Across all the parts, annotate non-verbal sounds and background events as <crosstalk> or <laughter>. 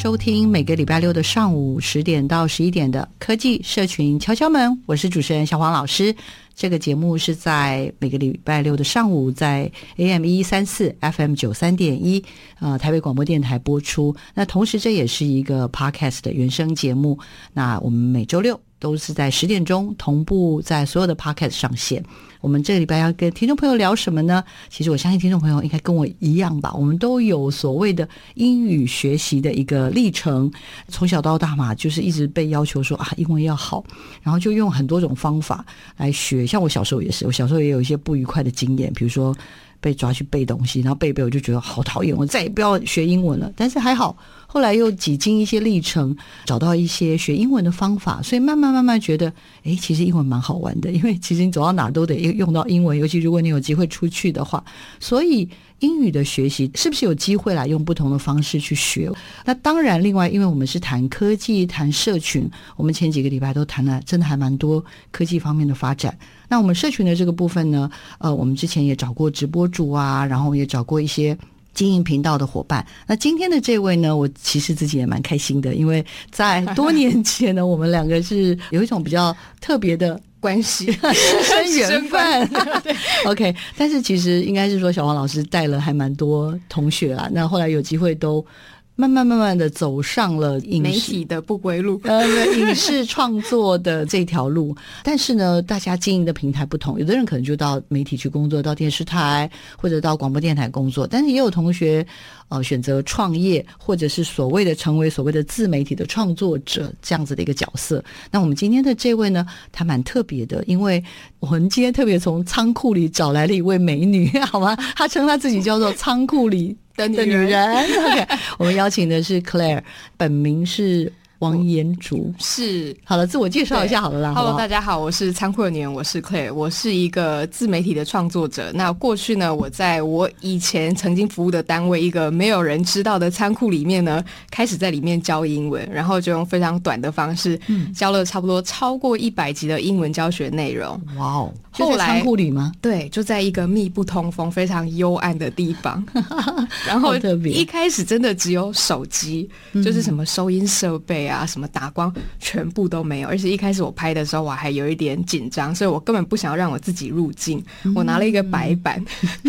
收听每个礼拜六的上午十点到十一点的科技社群敲敲门，我是主持人小黄老师。这个节目是在每个礼拜六的上午，在 AM 一三四 FM 九三点一，呃，台北广播电台播出。那同时，这也是一个 Podcast 的原声节目。那我们每周六都是在十点钟同步在所有的 Podcast 上线。我们这个礼拜要跟听众朋友聊什么呢？其实我相信听众朋友应该跟我一样吧，我们都有所谓的英语学习的一个历程，从小到大嘛，就是一直被要求说啊，英文要好，然后就用很多种方法来学。像我小时候也是，我小时候也有一些不愉快的经验，比如说。被抓去背东西，然后背背，我就觉得好讨厌，我再也不要学英文了。但是还好，后来又几经一些历程，找到一些学英文的方法，所以慢慢慢慢觉得，哎，其实英文蛮好玩的。因为其实你走到哪都得用到英文，尤其如果你有机会出去的话，所以。英语的学习是不是有机会来用不同的方式去学？那当然，另外，因为我们是谈科技、谈社群，我们前几个礼拜都谈了，真的还蛮多科技方面的发展。那我们社群的这个部分呢，呃，我们之前也找过直播主啊，然后也找过一些经营频道的伙伴。那今天的这位呢，我其实自己也蛮开心的，因为在多年前呢，<laughs> 我们两个是有一种比较特别的。关系师 <laughs> 生缘分 <laughs> 对，OK。但是其实应该是说，小王老师带了还蛮多同学啊。那后来有机会都慢慢慢慢的走上了影视媒体的不归路，<laughs> 呃，影视创作的这条路。<laughs> 但是呢，大家经营的平台不同，有的人可能就到媒体去工作，到电视台或者到广播电台工作。但是也有同学。呃，选择创业，或者是所谓的成为所谓的自媒体的创作者这样子的一个角色。那我们今天的这位呢，他蛮特别的，因为我们今天特别从仓库里找来了一位美女，<laughs> 好吗？她称她自己叫做仓库里的女人。OK，我们邀请的是 Claire，本名是。王延竹是好了，自我介绍一下好了啦。Hello，大家好，我是仓库的女人，我是 Claire，我是一个自媒体的创作者。那过去呢，我在我以前曾经服务的单位，一个没有人知道的仓库里面呢，开始在里面教英文，然后就用非常短的方式，教了差不多超过一百集的英文教学内容。哇哦！后来仓库里吗？对，就在一个密不通风、非常幽暗的地方。<laughs> 然后一开始真的只有手机，就是什么收音设备啊。啊，什么打光全部都没有，而且一开始我拍的时候我还有一点紧张，所以我根本不想要让我自己入镜。我拿了一个白板，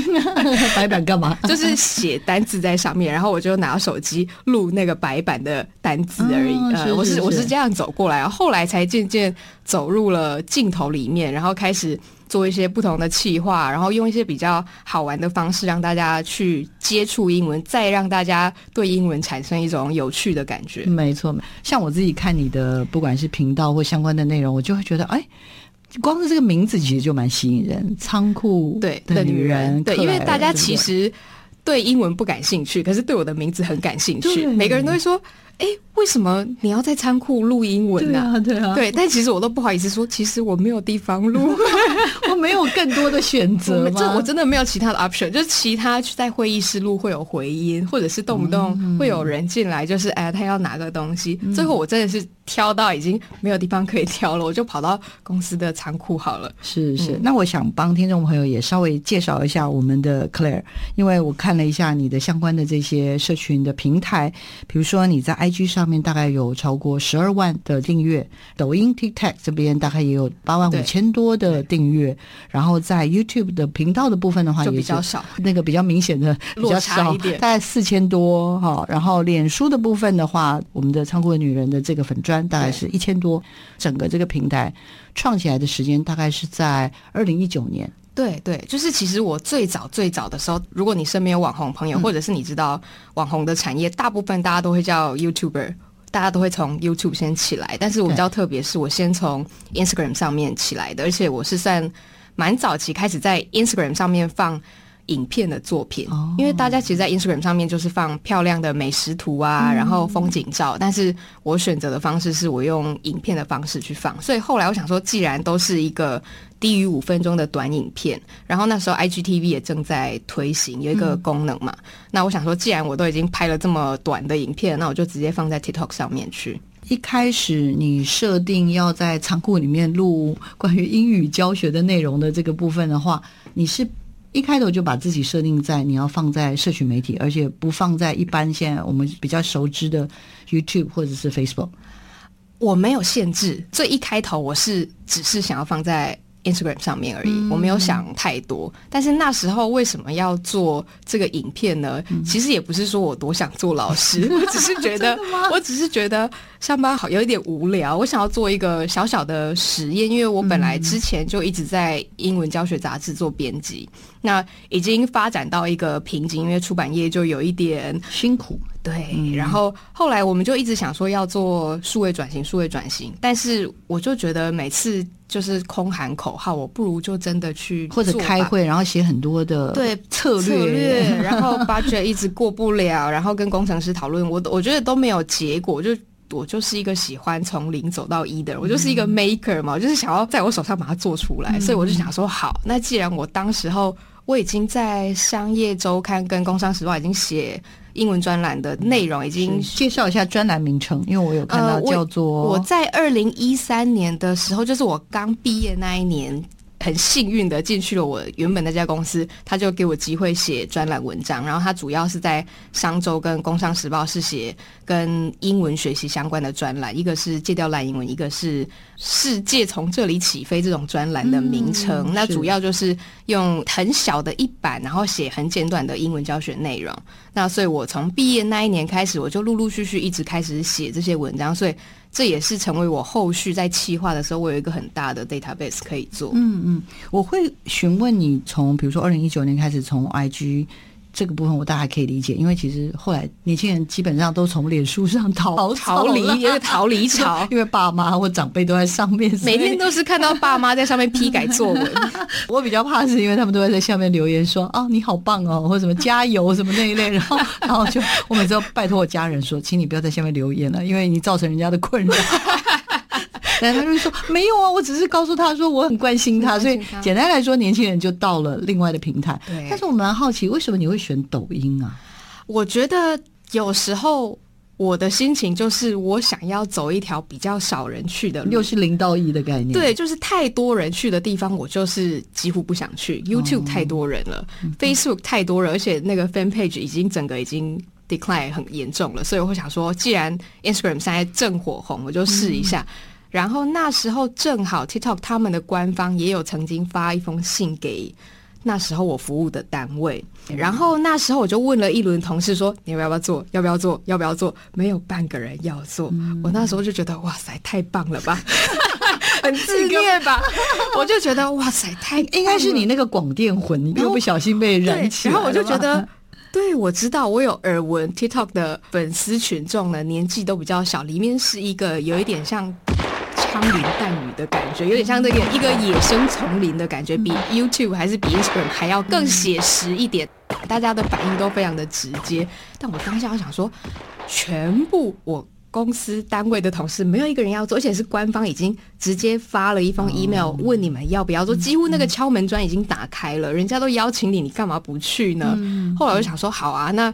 <laughs> 白板干嘛？<laughs> 就是写单字在上面，然后我就拿手机录那个白板的单字而已。呃，我是我是这样走过来，后来才渐渐走入了镜头里面，然后开始。做一些不同的企划，然后用一些比较好玩的方式让大家去接触英文，再让大家对英文产生一种有趣的感觉。没错，像我自己看你的不管是频道或相关的内容，我就会觉得，哎，光是这个名字其实就蛮吸引人。仓库对的女人，对，因为大家其实对英文不感兴趣，可是对我的名字很感兴趣，每个人都会说。哎，为什么你要在仓库录英文呢？对啊，对啊，对，但其实我都不好意思说，其实我没有地方录，<laughs> 我没有更多的选择吗？这我真的没有其他的 option，就是其他在会议室录会有回音，或者是动不动会有人进来，就是哎，他要拿个东西，嗯、最后我真的是挑到已经没有地方可以挑了，我就跑到公司的仓库好了。是是，嗯、那我想帮听众朋友也稍微介绍一下我们的 Claire，因为我看了一下你的相关的这些社群的平台，比如说你在 I IG 上面大概有超过十二万的订阅，抖音 TikTok 这边大概也有八万五千多的订阅，然后在 YouTube 的频道的部分的话，也比较少，那个比较明显的比较少一点，大概四千多哈。然后脸书的部分的话，我们的仓库的女人的这个粉砖大概是一千多，整个这个平台创起来的时间大概是在二零一九年。对对，就是其实我最早最早的时候，如果你身边有网红朋友，嗯、或者是你知道网红的产业，大部分大家都会叫 YouTuber，大家都会从 YouTube 先起来。但是我比较特别，是我先从 Instagram 上面起来的，而且我是算蛮早期开始在 Instagram 上面放影片的作品，因为大家其实，在 Instagram 上面就是放漂亮的美食图啊，然后风景照，但是我选择的方式是我用影片的方式去放，所以后来我想说，既然都是一个低于五分钟的短影片，然后那时候 IGTV 也正在推行有一个功能嘛，那我想说，既然我都已经拍了这么短的影片，那我就直接放在 TikTok 上面去。一开始你设定要在仓库里面录关于英语教学的内容的这个部分的话，你是？一开头就把自己设定在你要放在社群媒体，而且不放在一般现在我们比较熟知的 YouTube 或者是 Facebook。我没有限制，所以一开头我是只是想要放在 Instagram 上面而已，嗯、我没有想太多。但是那时候为什么要做这个影片呢？嗯、其实也不是说我多想做老师，<laughs> 我只是觉得，我只是觉得上班好有一点无聊，我想要做一个小小的实验。因为我本来之前就一直在英文教学杂志做编辑，那已经发展到一个瓶颈，因为出版业就有一点辛苦。对，嗯、然后后来我们就一直想说要做数位转型，数位转型，但是我就觉得每次就是空喊口号，我不如就真的去或者开会，然后写很多的对策略，策略然后 budget 一直过不了，然后跟工程师讨论，我我觉得都没有结果，就我就是一个喜欢从零走到一的人，我就是一个 maker 嘛，我就是想要在我手上把它做出来，嗯、所以我就想说，好，那既然我当时候我已经在商业周刊跟工商时报已经写。英文专栏的内容已经介绍一下专栏名称，因为我有看到叫做、呃、我，我在二零一三年的时候，就是我刚毕业那一年。很幸运的进去了我原本那家公司，他就给我机会写专栏文章，然后他主要是在商周跟工商时报是写跟英文学习相关的专栏，一个是戒掉烂英文，一个是世界从这里起飞这种专栏的名称。嗯、那主要就是用很小的一版，然后写很简短的英文教学内容。那所以我从毕业那一年开始，我就陆陆续续一直开始写这些文章，所以。这也是成为我后续在企划的时候，我有一个很大的 database 可以做。嗯嗯，我会询问你从，比如说二零一九年开始从 IG。这个部分我大概可以理解，因为其实后来年轻人基本上都从脸书上逃逃离，也是 <laughs> 逃离潮，因为爸妈或长辈都在上面，每天都是看到爸妈在上面批改作文。<laughs> 我比较怕是因为他们都会在下面留言说啊你好棒哦，或什么加油什么那一类，<laughs> 然后然后就我每次都拜托我家人说，请你不要在下面留言了，因为你造成人家的困扰。但他就说没有啊，我只是告诉他说我很关心他，所以简单来说，年轻人就到了另外的平台。对，但是我蛮好奇，为什么你会选抖音啊？我觉得有时候我的心情就是我想要走一条比较少人去的路，又是零到一的概念。对，就是太多人去的地方，我就是几乎不想去。YouTube 太多人了，哦，Facebook 太多人，而且那个 Fan Page 已经整个已经 decline 很严重了，所以我会想说，既然 Instagram 现在正火红，我就试一下。嗯然后那时候正好 TikTok 他们的官方也有曾经发一封信给那时候我服务的单位，然后那时候我就问了一轮同事说，你要不要做？要不要做？要不要做？没有半个人要做。嗯、我那时候就觉得哇塞，太棒了吧，<laughs> 很自恋吧？<laughs> 我就觉得哇塞，太应该是你那个广电魂，又不小心被燃起来。然后我就觉得，<laughs> 对，我知道，我有耳闻 TikTok 的粉丝群众呢，年纪都比较小，里面是一个有一点像。枪林弹雨的感觉，有点像这个一个野生丛林的感觉，比 YouTube 还是比 Instagram 还要更写实一点。大家的反应都非常的直接，但我当下我想说，全部我公司单位的同事没有一个人要做，而且是官方已经直接发了一封 email 问你们要不要做，几乎那个敲门砖已经打开了，人家都邀请你，你干嘛不去呢？后来我就想说，好啊，那。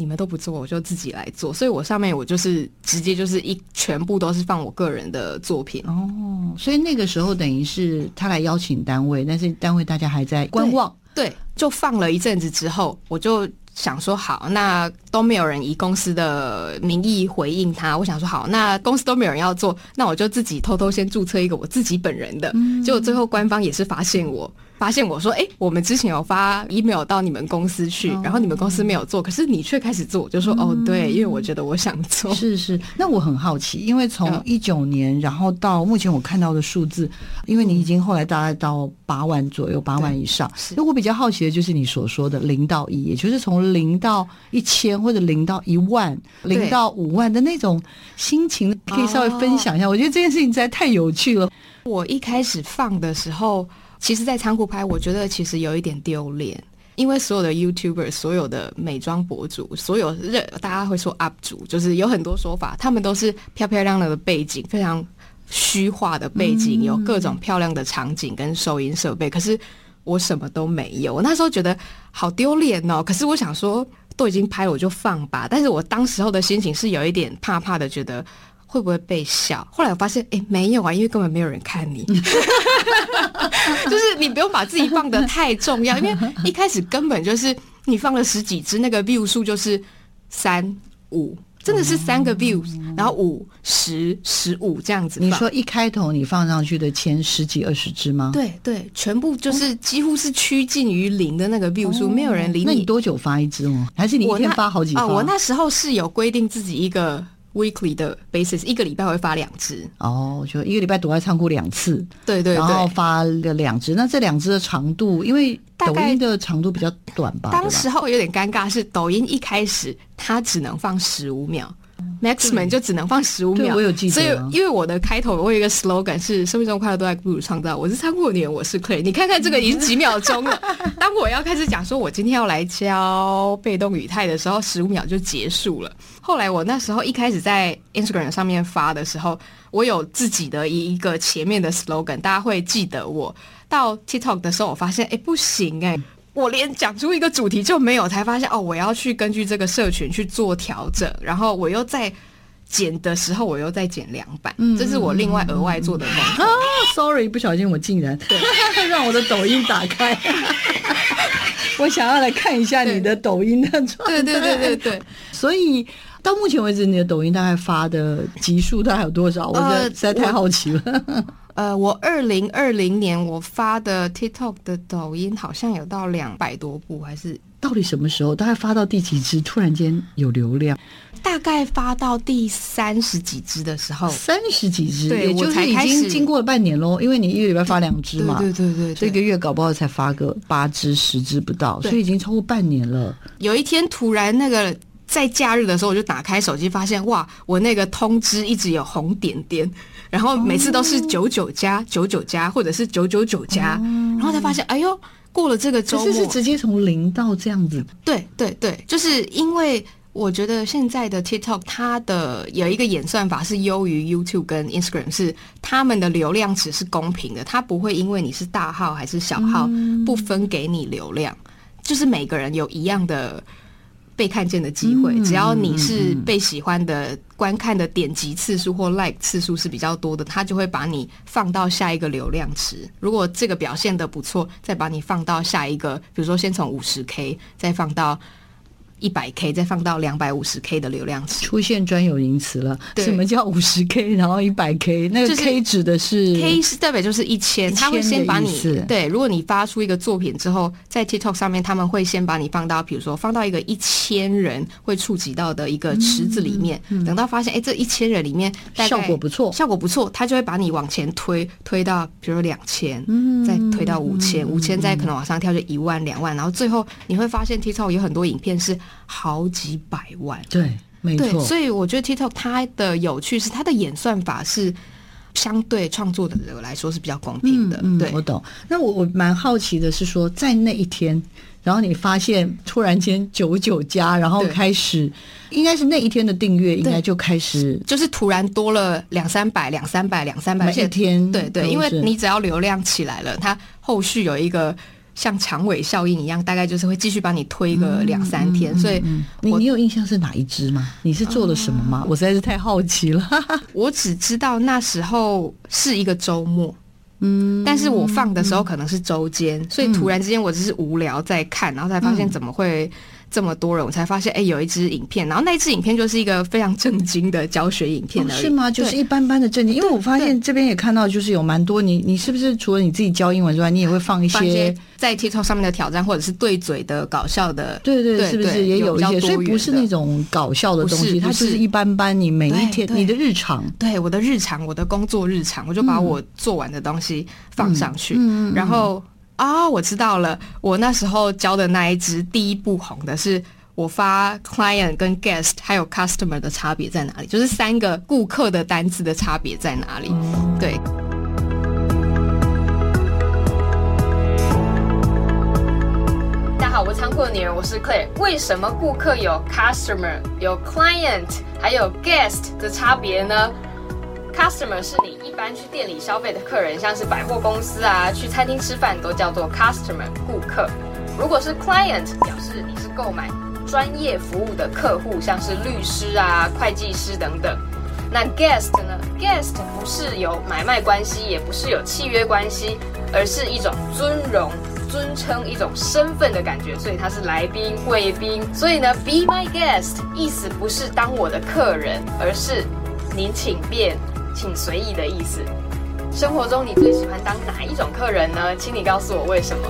你们都不做，我就自己来做。所以我上面我就是直接就是一全部都是放我个人的作品哦。所以那个时候等于是他来邀请单位，但是单位大家还在观望。对，对，就放了一阵子之后，我就想说好，那都没有人以公司的名义回应他。我想说好，那公司都没有人要做，那我就自己偷偷先注册一个我自己本人的。结果最后官方也是发现我。发现我说，哎、欸，我们之前有发 email 到你们公司去，然后你们公司没有做，可是你却开始做，我就说，哦，对，因为我觉得我想做。是是，那我很好奇，因为从一九年，然后到目前我看到的数字，因为你已经后来大概到八万左右，八万以上。那我比较好奇的就是你所说的零到一，也就是从零到一千或者零到一万、零到五万的那种心情，可以稍微分享一下。我觉得这件事情实在太有趣了。我一开始放的时候。其实，在仓库拍，我觉得其实有一点丢脸，因为所有的 YouTuber、所有的美妆博主、所有热，大家会说 UP 主，就是有很多说法，他们都是漂漂亮亮的背景，非常虚化的背景，有各种漂亮的场景跟收音设备。可是我什么都没有，我那时候觉得好丢脸哦。可是我想说，都已经拍了，我就放吧。但是我当时候的心情是有一点怕怕的，觉得。会不会被笑？后来我发现，哎，没有啊，因为根本没有人看你，<laughs> 就是你不用把自己放得太重要，因为一开始根本就是你放了十几只，那个 view 数就是三五，真的是三个 view，然后五十十五这样子。你说一开头你放上去的前十几二十只吗？对对，全部就是几乎是趋近于零的那个 view 数，没有人理你。那你多久发一只哦？还是你一天发好几发？啊，我那时候是有规定自己一个。Weekly 的 basis 一个礼拜会发两支哦，就一个礼拜躲在仓库两次，对，对对，然后发了两支。那这两支的长度，因为抖音的长度比较短吧？当时候有点尴尬，是抖音一开始它只能放十五秒。Maximum 就只能放十五秒，我有记得。所以，因为我的开头我有一个 slogan 是“生命中快乐都在不如创造”。我是仓库的女人，我是 Claire。你看看这个已经几秒钟了。当我要开始讲说我今天要来教被动语态的时候，十五秒就结束了。后来我那时候一开始在 Instagram 上面发的时候，我有自己的一一个前面的 slogan，大家会记得我。到 TikTok 的时候，我发现哎、欸、不行哎、欸。我连讲出一个主题就没有，才发现哦，我要去根据这个社群去做调整，然后我又在剪的时候，我又在剪两版，嗯，这是我另外额外做的梦。啊，sorry，不小心我竟然对 <laughs> 让我的抖音打开，<laughs> 我想要来看一下你的抖音的状态。对对对对对，所以到目前为止，你的抖音大概发的集数大概有多少？我觉得实在太好奇了。呃 <laughs> 呃，我二零二零年我发的 TikTok 的抖音好像有到两百多部，还是到底什么时候？大概发到第几支？突然间有流量？大概发到第三十几支的时候，三十几支，对，我才已经经过了半年喽。因为你一个礼拜发两支嘛，对对对对，这一个月搞不好才发个八支、十支不到，所以已经超过半年了。有一天突然那个。在假日的时候，我就打开手机，发现哇，我那个通知一直有红点点，然后每次都是九九加九九加，或者是九九九加，然后才发现，哎呦，过了这个周末，这是直接从零到这样子。对对对，就是因为我觉得现在的 TikTok 它的有一个演算法是优于 YouTube 跟 Instagram，是他们的流量值是公平的，它不会因为你是大号还是小号不分给你流量，就是每个人有一样的。被看见的机会，只要你是被喜欢的，观看的点击次数或 like 次数是比较多的，他就会把你放到下一个流量池。如果这个表现的不错，再把你放到下一个，比如说先从五十 K 再放到。一百 K 再放到两百五十 K 的流量池，出现专有名词了。什么叫五十 K？然后一百 K，那个 K 指的是 K 是代表就是一千，他会先把你对。如果你发出一个作品之后，在 TikTok 上面，他们会先把你放到，比如说放到一个一千人会触及到的一个池子里面。等到发现哎，这一千人里面效果不错，效果不错，他就会把你往前推，推到比如说两千，再推到五千，五千再可能往上跳就一万、两万，然后最后你会发现 TikTok 有很多影片是。好几百万，对，没错。所以我觉得 TikTok 它的有趣是它的演算法是相对创作的人来说是比较公平的。嗯，对，我懂。那我我蛮好奇的是说，在那一天，然后你发现突然间九九加，然后开始，应该是那一天的订阅应该就开始，就是突然多了两三百、两三百、两三百，每一天，对对，因为你只要流量起来了，它后续有一个。像长尾效应一样，大概就是会继续帮你推个两三天。嗯嗯嗯、所以你你有印象是哪一支吗？你是做了什么吗？嗯、我实在是太好奇了。<laughs> 我只知道那时候是一个周末，嗯，但是我放的时候可能是周间，嗯、所以突然之间我只是无聊在看，然后才发现怎么会这么多人，我才发现，哎，有一支影片，然后那支影片就是一个非常震惊的教学影片是吗？就是一般般的震惊。因为我发现这边也看到，就是有蛮多你，你是不是除了你自己教英文之外，你也会放一些，在 TikTok 上面的挑战，或者是对嘴的搞笑的？对对对，是不是也有一些？所以不是那种搞笑的东西，它就是一般般。你每一天你的日常，对我的日常，我的工作日常，我就把我做完的东西放上去，嗯、然后。啊、哦，我知道了。我那时候教的那一支第一部红的是我发 client 跟 guest 还有 customer 的差别在哪里？就是三个顾客的单字的差别在哪里？对。大家好，我是仓库的女人，我是 Claire。为什么顾客有 customer、有 client 还有 guest 的差别呢？Customer 是你一般去店里消费的客人，像是百货公司啊，去餐厅吃饭都叫做 customer 顾客。如果是 client，表示你是购买专业服务的客户，像是律师啊、会计师等等。那 guest 呢？guest 不是有买卖关系，也不是有契约关系，而是一种尊荣、尊称、一种身份的感觉，所以他是来宾、贵宾。所以呢，be my guest 意思不是当我的客人，而是您请便。请随意的意思。生活中你最喜欢当哪一种客人呢？请你告诉我为什么。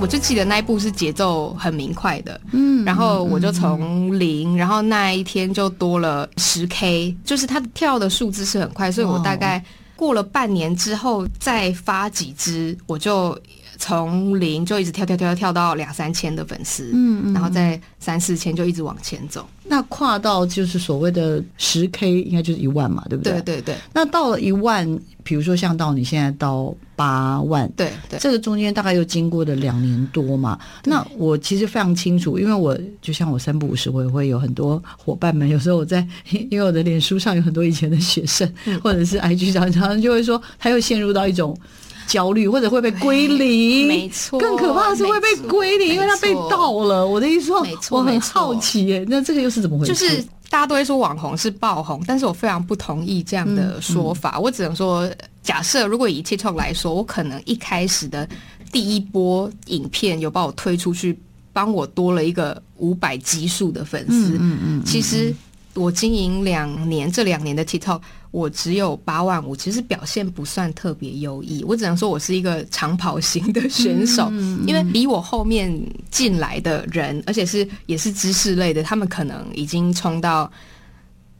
我就记得那一部是节奏很明快的，嗯，然后我就从零，然后那一天就多了十 K，就是它跳的数字是很快，所以我大概过了半年之后再发几支，我就。从零就一直跳跳跳跳到两三千的粉丝，嗯，嗯，然后再三四千就一直往前走。那跨到就是所谓的十 K，应该就是一万嘛，对不对？对对对。那到了一万，比如说像到你现在到八万，对对，这个中间大概又经过了两年多嘛。那我其实非常清楚，因为我就像我三不五时，我也会有很多伙伴们，有时候我在 <laughs> 因为我的脸书上有很多以前的学生，嗯、或者是 IG 上，常常就会说，他又陷入到一种。焦虑或者会被归零，<laughs> 没错。更可怕的是会被归零，因为他被盗了。我的意思说，我很好奇耶，那这个又是怎么回事？就是大家都会说网红是爆红，但是我非常不同意这样的说法。嗯嗯、我只能说，假设如果以 TikTok 来说，我可能一开始的第一波影片有把我推出去，帮我多了一个五百基数的粉丝。嗯嗯，嗯，嗯，其实我经营两年，这两年的 TikTok。我只有八万五，其实表现不算特别优异。我只能说我是一个长跑型的选手，因为比我后面进来的人，而且是也是知识类的，他们可能已经冲到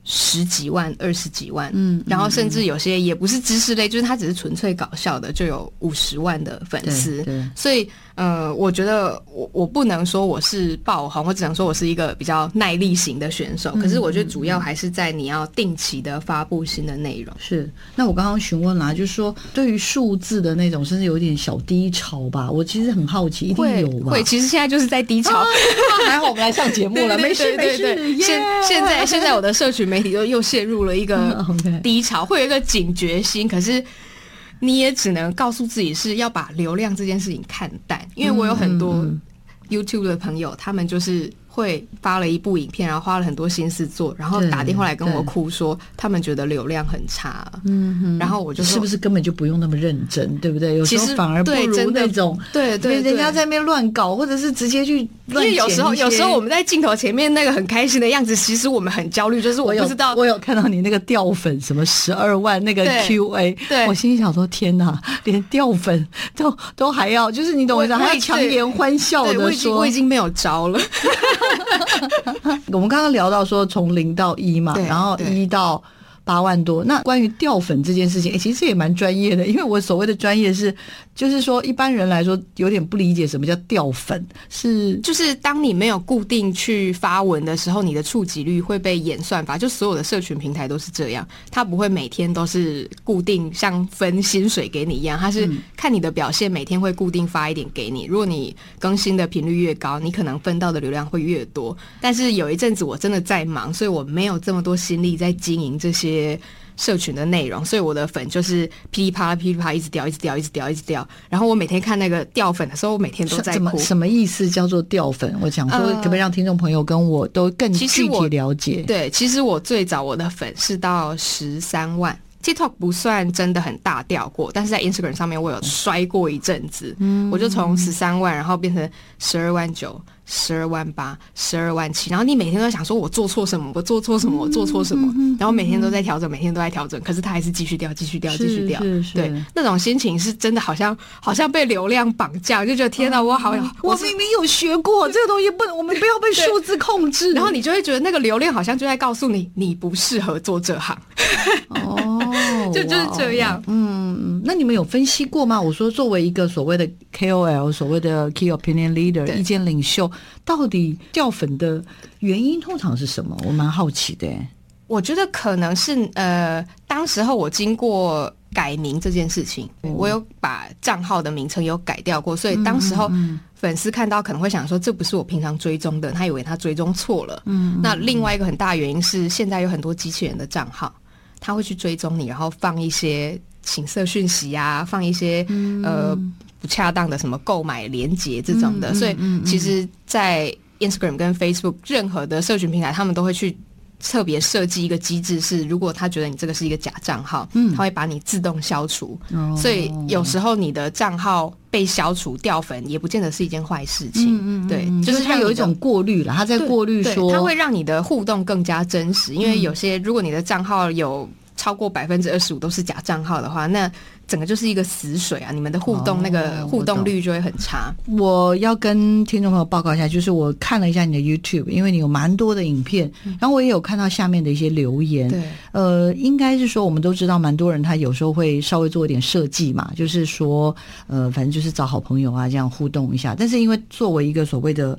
十几万、二十几万，嗯，然后甚至有些也不是知识类，就是他只是纯粹搞笑的，就有五十万的粉丝，所以。呃，我觉得我我不能说我是爆红，我只能说我是一个比较耐力型的选手。可是我觉得主要还是在你要定期的发布新的内容。是，那我刚刚询问了，就是说对于数字的那种，甚至有点小低潮吧。我其实很好奇，一定有吧？会，其实现在就是在低潮。啊、还好我们来上节目了，没事没事。现现在现在我的社群媒体又又陷入了一个 <laughs> 低潮，会有一个警觉心，可是。你也只能告诉自己是要把流量这件事情看淡，因为我有很多 YouTube 的朋友，他们就是。会发了一部影片，然后花了很多心思做，然后打电话来跟我哭说，他们觉得流量很差。嗯，然后我就说，是不是根本就不用那么认真，对不对？有时候反而不如那种，对对，人家在那边乱搞，或者是直接去。因为有时候，有时候我们在镜头前面那个很开心的样子，其实我们很焦虑，就是我不知道。我有看到你那个掉粉什么十二万那个 QA，对，我心里想说天哪，连掉粉都都还要，就是你懂我意思，还要强颜欢笑的说，我已经没有招了。<laughs> 我们刚刚聊到说从零到一嘛，然后一到八万多。那关于掉粉这件事情，哎，其实也蛮专业的，因为我所谓的专业是。就是说，一般人来说有点不理解什么叫掉粉，是就是当你没有固定去发文的时候，你的触及率会被演算法，就所有的社群平台都是这样，它不会每天都是固定像分薪水给你一样，它是看你的表现，每天会固定发一点给你。如果你更新的频率越高，你可能分到的流量会越多。但是有一阵子我真的在忙，所以我没有这么多心力在经营这些。社群的内容，所以我的粉就是噼里啪啦、噼里啪啦，一直掉，一直掉，一直掉，一直掉。然后我每天看那个掉粉的时候，我每天都在哭。什么意思叫做掉粉？我想说，可不可以让听众朋友跟我都更具体了解？对，其实我最早我的粉是到十三万。TikTok 不算真的很大掉过，但是在 Instagram 上面我有摔过一阵子，嗯，我就从十三万，然后变成十二万九。十二万八，十二万七，然后你每天都在想说，我做错什么？我做错什么？我做错什么？然后每天都在调整，每天都在调整，可是它还是继续掉，继续掉，继续掉。对，那种心情是真的，好像好像被流量绑架，就觉得天哪，我好，我明明有学过这个东西，不能，我们不要被数字控制。然后你就会觉得那个流量好像就在告诉你，你不适合做这行。<laughs> 哦，就就是这样。嗯，那你们有分析过吗？我说，作为一个所谓的 KOL，所谓的 Key Opinion Leader，意见领袖。到底掉粉的原因通常是什么？我蛮好奇的。我觉得可能是呃，当时候我经过改名这件事情，嗯、我有把账号的名称有改掉过，所以当时候粉丝看到可能会想说，这不是我平常追踪的，他以为他追踪错了。嗯，那另外一个很大的原因是，现在有很多机器人的账号，他会去追踪你，然后放一些情色讯息啊，放一些、嗯、呃。不恰当的什么购买连接这种的，所以其实，在 Instagram 跟 Facebook 任何的社群平台，他们都会去特别设计一个机制，是如果他觉得你这个是一个假账号，嗯，他会把你自动消除。哦、所以有时候你的账号被消除掉粉，也不见得是一件坏事情。嗯嗯嗯对，就是他有一种过滤了，他在过滤说，他会让你的互动更加真实。因为有些如果你的账号有超过百分之二十五都是假账号的话，那整个就是一个死水啊！你们的互动、哦、那个互动率就会很差。我，我要跟听众朋友报告一下，就是我看了一下你的 YouTube，因为你有蛮多的影片，嗯、然后我也有看到下面的一些留言。对，呃，应该是说我们都知道，蛮多人他有时候会稍微做一点设计嘛，就是说，呃，反正就是找好朋友啊这样互动一下。但是因为作为一个所谓的，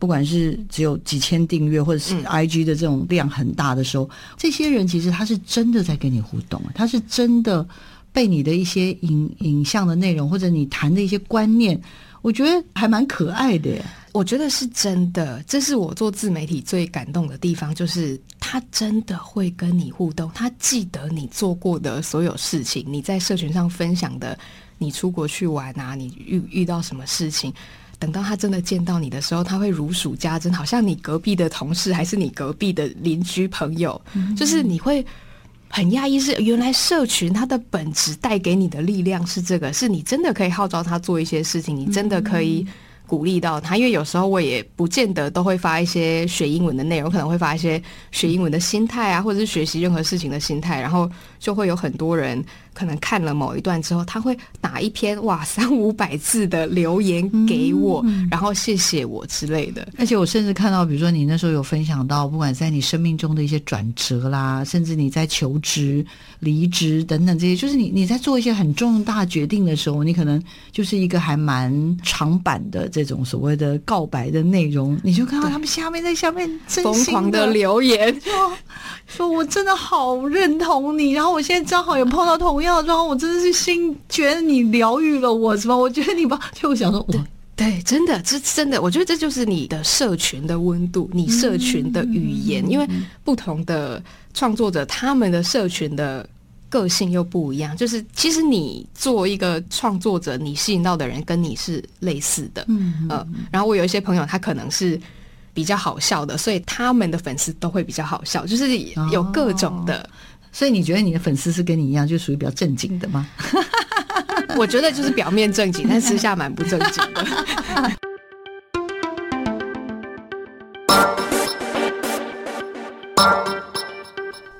不管是只有几千订阅或者是 IG 的这种量很大的时候，嗯、这些人其实他是真的在跟你互动，他是真的。被你的一些影影像的内容，或者你谈的一些观念，我觉得还蛮可爱的耶。我觉得是真的，这是我做自媒体最感动的地方，就是他真的会跟你互动，他记得你做过的所有事情，你在社群上分享的，你出国去玩啊，你遇遇到什么事情，等到他真的见到你的时候，他会如数家珍，好像你隔壁的同事，还是你隔壁的邻居朋友，嗯、就是你会。很讶异，是原来社群它的本质带给你的力量是这个，是你真的可以号召他做一些事情，你真的可以鼓励到他。因为有时候我也不见得都会发一些学英文的内容，可能会发一些学英文的心态啊，或者是学习任何事情的心态，然后就会有很多人。可能看了某一段之后，他会打一篇哇三五百字的留言给我，嗯、然后谢谢我之类的。而且我甚至看到，比如说你那时候有分享到，不管在你生命中的一些转折啦，甚至你在求职、离职等等这些，就是你你在做一些很重大决定的时候，你可能就是一个还蛮长版的这种所谓的告白的内容，你就看到他们下面在下面疯狂的留言，说说我真的好认同你，然后我现在正好也碰到同。样的状况，我真的是心觉得你疗愈了我，是吧？我觉得你吧，就我想说，我对，真的，这真的，我觉得这就是你的社群的温度，你社群的语言，嗯、因为不同的创作者，他们的社群的个性又不一样。就是其实你做一个创作者，你吸引到的人跟你是类似的，嗯呃，然后我有一些朋友，他可能是比较好笑的，所以他们的粉丝都会比较好笑，就是有各种的。哦所以你觉得你的粉丝是跟你一样，就属于比较正经的吗？<laughs> 我觉得就是表面正经，但私下蛮不正经的。<laughs>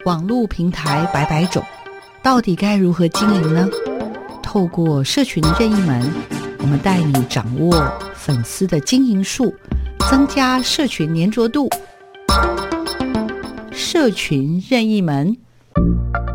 网络平台百百种，到底该如何经营呢？透过社群任意门，我们带你掌握粉丝的经营术，增加社群粘着度。社群任意门。Música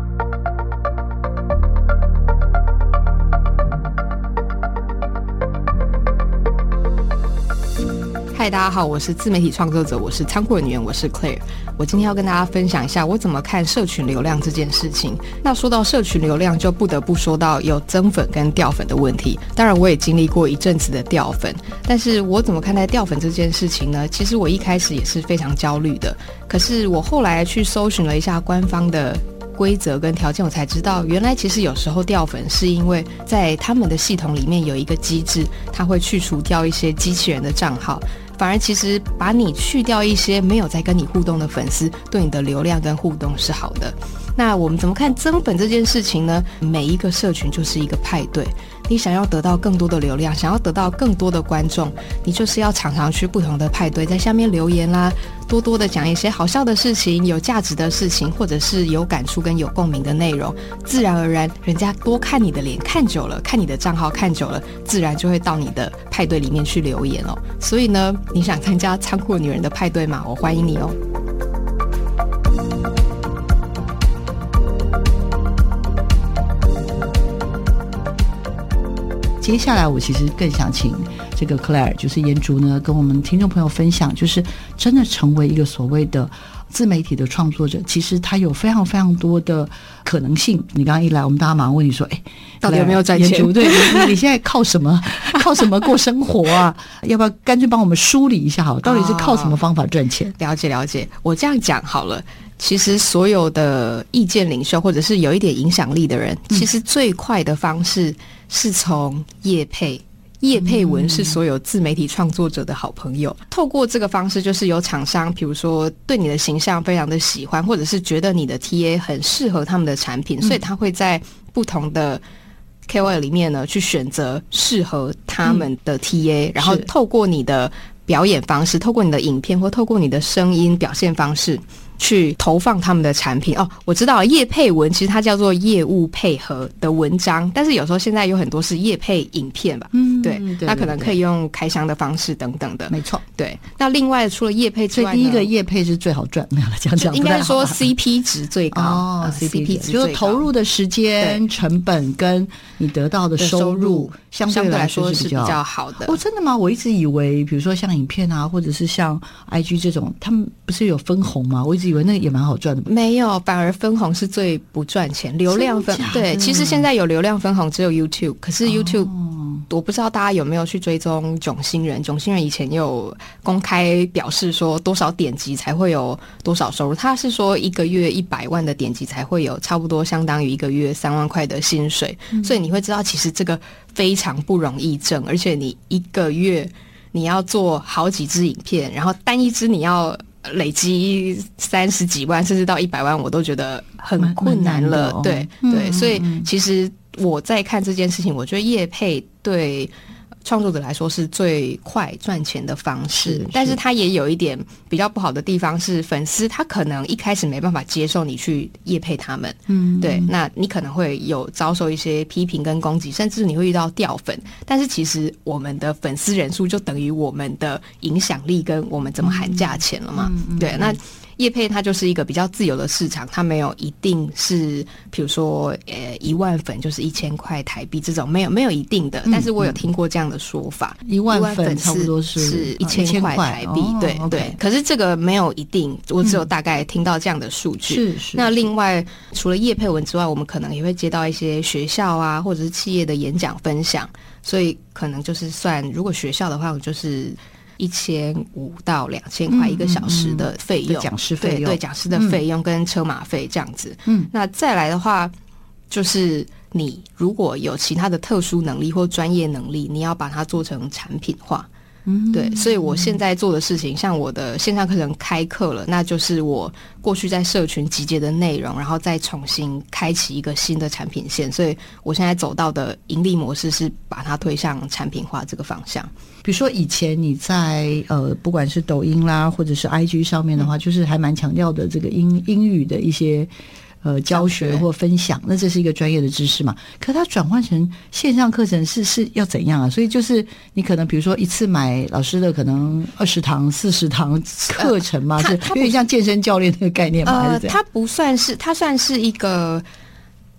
大家好，我是自媒体创作者，我是仓库人员，我是 Claire。我今天要跟大家分享一下我怎么看社群流量这件事情。那说到社群流量，就不得不说到有增粉跟掉粉的问题。当然，我也经历过一阵子的掉粉，但是我怎么看待掉粉这件事情呢？其实我一开始也是非常焦虑的。可是我后来去搜寻了一下官方的规则跟条件，我才知道，原来其实有时候掉粉是因为在他们的系统里面有一个机制，它会去除掉一些机器人的账号。反而，其实把你去掉一些没有在跟你互动的粉丝，对你的流量跟互动是好的。那我们怎么看增粉这件事情呢？每一个社群就是一个派对。你想要得到更多的流量，想要得到更多的观众，你就是要常常去不同的派对，在下面留言啦，多多的讲一些好笑的事情、有价值的事情，或者是有感触跟有共鸣的内容。自然而然，人家多看你的脸，看久了，看你的账号看久了，自然就会到你的派对里面去留言哦。所以呢，你想参加仓库女人的派对吗？我欢迎你哦。接下来，我其实更想请这个 Claire，就是颜竹呢，跟我们听众朋友分享，就是真的成为一个所谓的自媒体的创作者，其实他有非常非常多的可能性。你刚刚一来，我们大家马上问你说：“哎，到底有没有赚钱？对，你你现在靠什么？<laughs> 靠什么过生活啊？要不要干脆帮我们梳理一下？好，到底是靠什么方法赚钱？”哦，了解了解，我这样讲好了。其实所有的意见领袖，或者是有一点影响力的人，其实最快的方式是从叶配。叶佩文是所有自媒体创作者的好朋友。透过这个方式，就是有厂商，比如说对你的形象非常的喜欢，或者是觉得你的 TA 很适合他们的产品，所以他会在不同的 KOL 里面呢，去选择适合他们的 TA，然后透过你的表演方式，透过你的影片，或透过你的声音表现方式。去投放他们的产品哦，我知道业配文其实它叫做业务配合的文章，但是有时候现在有很多是业配影片吧，嗯，对，那可能可以用开箱的方式等等的，没错，对。那另外除了业配之外，第一个业配是最好赚，没有了讲讲，应该说 CP 值最高哦，CP 值就是投入的时间成本跟你得到的收入相对来说是比较好的。哦，真的吗？我一直以为，比如说像影片啊，或者是像 IG 这种，他们不是有分红吗？我一直。以为那个也蛮好赚的，没有，反而分红是最不赚钱。流量分对，其实现在有流量分红只有 YouTube，可是 YouTube、哦、我不知道大家有没有去追踪囧星人。囧星人以前有公开表示说，多少点击才会有多少收入？他是说一个月一百万的点击才会有差不多相当于一个月三万块的薪水。嗯、所以你会知道，其实这个非常不容易挣，而且你一个月你要做好几支影片，然后单一支你要。累积三十几万，甚至到一百万，我都觉得很困难了。哦、对对，所以其实我在看这件事情，我觉得叶配对。创作者来说是最快赚钱的方式，但是它也有一点比较不好的地方是，粉丝他可能一开始没办法接受你去夜配他们，嗯，对，那你可能会有遭受一些批评跟攻击，甚至你会遇到掉粉。但是其实我们的粉丝人数就等于我们的影响力跟我们怎么喊价钱了嘛，嗯、对，那。业配它就是一个比较自由的市场，它没有一定是，比如说，呃，一万粉就是一千块台币这种，没有没有一定的。但是我有听过这样的说法，一万粉差不多是是一千块台币，对对。可是这个没有一定，我只有大概听到这样的数据。是是。那另外，除了业配文之外，我们可能也会接到一些学校啊，或者是企业的演讲分享，所以可能就是算，如果学校的话，我就是。一千五到两千块一个小时的费用，讲师费用对，讲师的费用跟车马费这样子。嗯，那再来的话，就是你如果有其他的特殊能力或专业能力，你要把它做成产品化。嗯，对，所以我现在做的事情，像我的线上课程开课了，那就是我过去在社群集结的内容，然后再重新开启一个新的产品线。所以我现在走到的盈利模式是把它推向产品化这个方向。比如说以前你在呃，不管是抖音啦，或者是 IG 上面的话，嗯、就是还蛮强调的这个英英语的一些。呃，教学或分享，那这是一个专业的知识嘛？可它转换成线上课程是是要怎样啊？所以就是你可能比如说一次买老师的可能二十堂、四十堂课程嘛，是有点像健身教练那个概念嘛？它不算是，它算是一个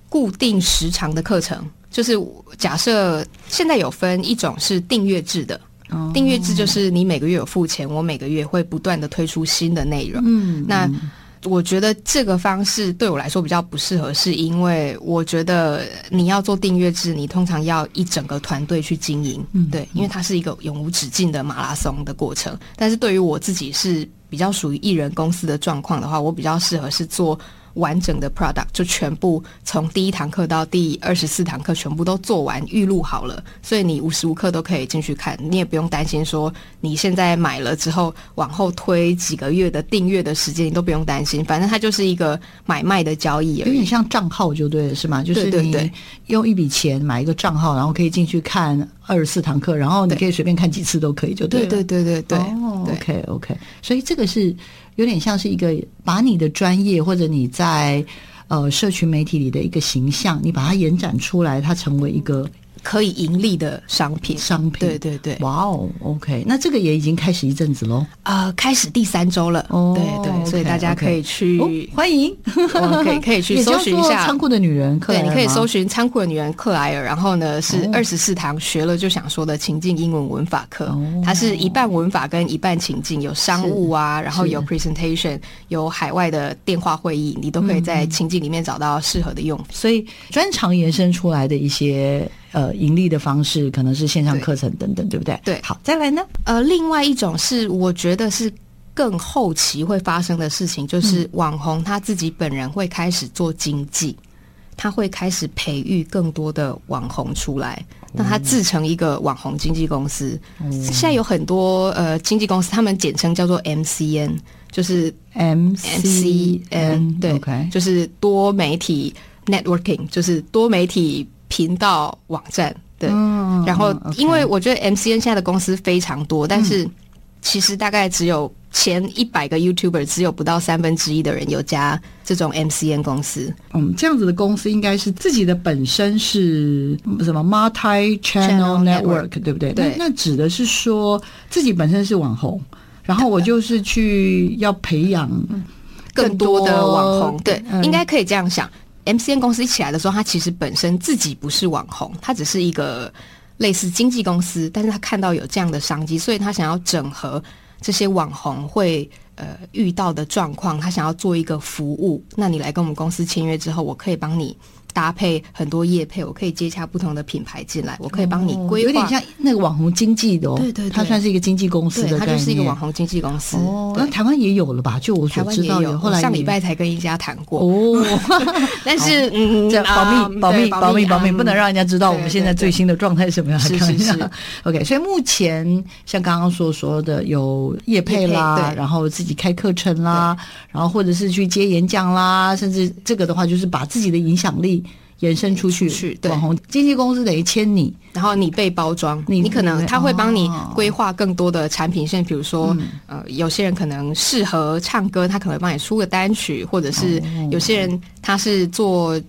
固定时长的课程。就是假设现在有分一种是订阅制的，订阅制就是你每个月有付钱，我每个月会不断的推出新的内容。嗯，那。我觉得这个方式对我来说比较不适合，是因为我觉得你要做订阅制，你通常要一整个团队去经营，嗯，对，因为它是一个永无止境的马拉松的过程。但是对于我自己是比较属于艺人公司的状况的话，我比较适合是做完整的 product，就全部从第一堂课到第二十四堂课全部都做完预录好了，所以你无时无刻都可以进去看，你也不用担心说你现在买了之后往后推几个月的订阅的时间，你都不用担心，反正它就是一个买卖的交易而已，有点像账号就对了，是吗？就是你用一笔钱买一个账号，然后可以进去看二十四堂课，然后你可以随便看几次都可以，就对了。对对对对对。哦，OK OK，所以这个是。有点像是一个把你的专业或者你在呃社群媒体里的一个形象，你把它延展出来，它成为一个。可以盈利的商品，商品，对对对，哇哦，OK，那这个也已经开始一阵子喽，呃，开始第三周了，哦，对对，所以大家可以去欢迎，<laughs> 可以可以去 <laughs> 搜寻一下。仓库的女人，对，你可以搜寻仓库的女人克莱尔，然后呢是二十四堂学了就想说的情境英文文法课，它是一半文法跟一半情境，有商务啊，然后有 presentation，有海外的电话会议，你都可以在情境里面找到适合的用，所以专长延伸出来的一些。呃，盈利的方式可能是线上课程等等，对，对不对？对，好，再来呢？呃，另外一种是我觉得是更后期会发生的事情，就是网红他自己本人会开始做经济，他会开始培育更多的网红出来，那他自成一个网红经纪公司。嗯、现在有很多呃经纪公司，他们简称叫做 MCN，就是 MCN，对.就是多媒体 networking，就是多媒体。频道网站对，嗯、然后因为我觉得 MCN 现在的公司非常多，嗯、但是其实大概只有前一百个 YouTuber 只有不到三分之一的人有加这种 MCN 公司。嗯，这样子的公司应该是自己的本身是什么？Multi Channel Network，对不对？对，那指的是说自己本身是网红，然后我就是去要培养 <laughs> 更多的网红，对，嗯、应该可以这样想。MCN 公司一起来的时候，他其实本身自己不是网红，他只是一个类似经纪公司，但是他看到有这样的商机，所以他想要整合这些网红会呃遇到的状况，他想要做一个服务。那你来跟我们公司签约之后，我可以帮你。搭配很多业配，我可以接洽不同的品牌进来，我可以帮你规划，有点像那个网红经济的哦。对对，它算是一个经纪公司的，它就是一个网红经纪公司。哦，那台湾也有了吧？就我所知道有，后来上礼拜才跟一家谈过哦。<laughs> 但是嗯，这保密保密保密保密，不能让人家知道我们现在最新的状态是什么样。是是是。<laughs> OK，所以目前像刚刚所说的有业配啦，然后自己开课程啦，然后或者是去接演讲啦，甚至这个的话就是把自己的影响力。延伸出去，去对，网红经纪公司等于签你，然后你被包装，你你可能他会帮你规划更多的产品线，比如说，嗯、呃，有些人可能适合唱歌，他可能帮你出个单曲，或者是有些人他是做。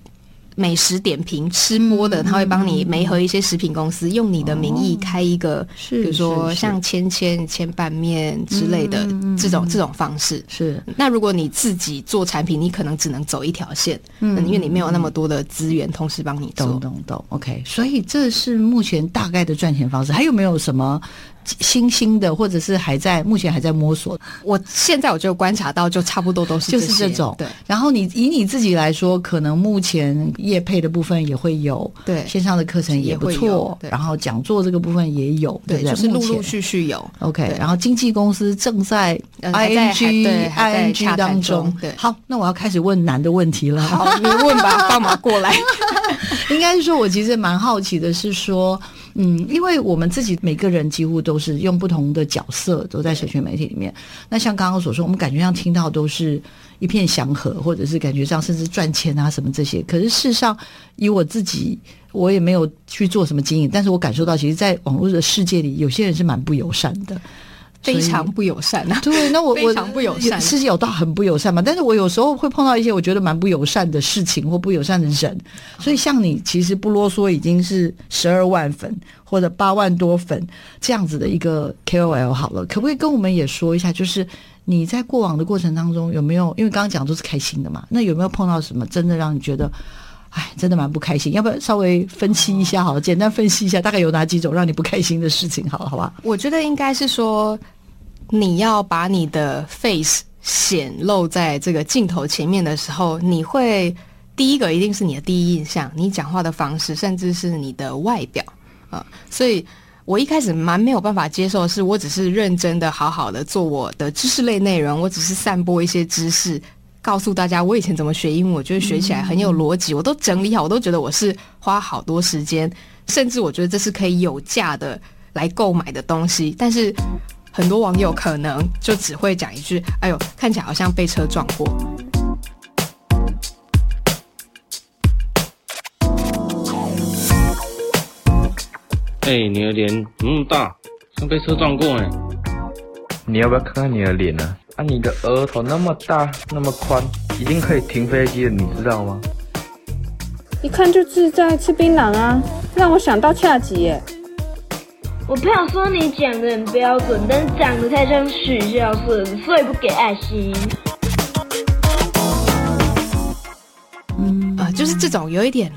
美食点评吃播的，他会帮你媒合一些食品公司，用你的名义开一个，比如说像千千千拌面之类的这种这种方式。是，那如果你自己做产品，你可能只能走一条线，嗯，因为你没有那么多的资源同时帮你做。懂懂懂，OK。所以这是目前大概的赚钱方式，还有没有什么？新兴的，或者是还在目前还在摸索。我现在我就观察到，就差不多都是就是这种。对。然后你以你自己来说，可能目前业配的部分也会有，对，线上的课程也不错，然后讲座这个部分也有，对，就是陆陆续续有。OK。然后经纪公司正在 ING ING 当中。对。好，那我要开始问难的问题了。好，你问吧，放马过来。<laughs> 应该是说，我其实蛮好奇的是说。嗯，因为我们自己每个人几乎都是用不同的角色都在社群媒体里面。那像刚刚所说，我们感觉上听到都是一片祥和，或者是感觉上甚至赚钱啊什么这些。可是事实上，以我自己，我也没有去做什么经营，但是我感受到，其实，在网络的世界里，有些人是蛮不友善的。非常不友善啊！对，那我我非常不友善，是有到很不友善嘛？但是我有时候会碰到一些我觉得蛮不友善的事情或不友善的人，所以像你其实不啰嗦，已经是十二万粉或者八万多粉这样子的一个 KOL 好了，可不可以跟我们也说一下？就是你在过往的过程当中有没有？因为刚刚讲都是开心的嘛，那有没有碰到什么真的让你觉得，哎，真的蛮不开心？要不要稍微分析一下？好，简单分析一下，大概有哪几种让你不开心的事情？好了，好吧？我觉得应该是说。你要把你的 face 显露在这个镜头前面的时候，你会第一个一定是你的第一印象，你讲话的方式，甚至是你的外表啊。所以我一开始蛮没有办法接受是，我只是认真的、好好的做我的知识类内容，我只是散播一些知识。告诉大家我以前怎么学英文，我觉得学起来很有逻辑，我都整理好，我都觉得我是花好多时间，甚至我觉得这是可以有价的来购买的东西。但是很多网友可能就只会讲一句：“哎呦，看起来好像被车撞过。”哎、欸，你的脸那么大，像被车撞过哎！你要不要看看你的脸呢？啊，你的额头那么大，那么宽，已经可以停飞机了，你知道吗？一看就是在吃槟榔啊，让我想到恰吉耶。我朋友说你讲的很标准，但是长得太像许孝顺，所以不给爱心。嗯啊，就是这种有一点。